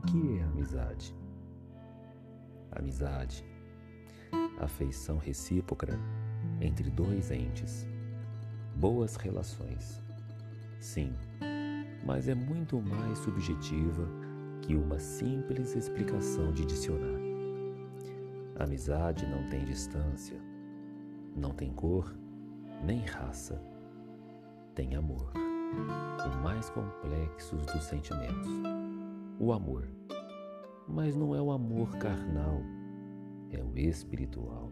que é amizade? Amizade, afeição recíproca entre dois entes, boas relações. Sim, mas é muito mais subjetiva que uma simples explicação de dicionário. amizade não tem distância, não tem cor, nem raça. Tem amor, o mais complexo dos sentimentos. O amor. Mas não é o amor carnal, é o espiritual.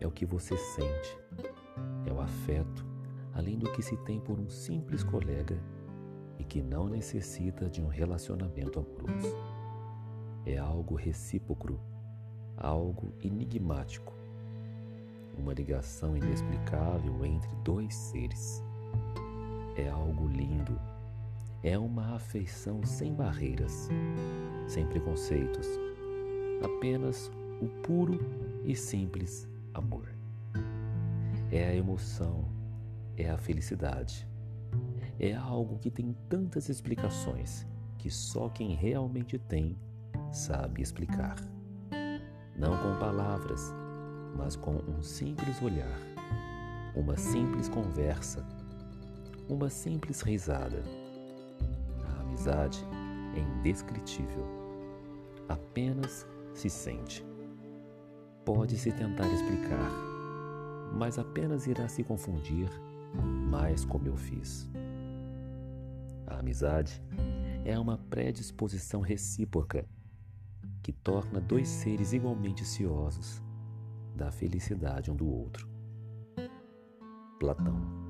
É o que você sente, é o afeto, além do que se tem por um simples colega e que não necessita de um relacionamento amoroso. É algo recíproco, algo enigmático, uma ligação inexplicável entre dois seres. É algo lindo, é uma afeição sem barreiras, sem preconceitos, apenas o puro e simples amor. É a emoção, é a felicidade é algo que tem tantas explicações que só quem realmente tem sabe explicar. Não com palavras, mas com um simples olhar, uma simples conversa, uma simples risada. Amizade é indescritível, apenas se sente. Pode-se tentar explicar, mas apenas irá se confundir mais como eu fiz. A amizade é uma predisposição recíproca que torna dois seres igualmente ciosos da felicidade um do outro. Platão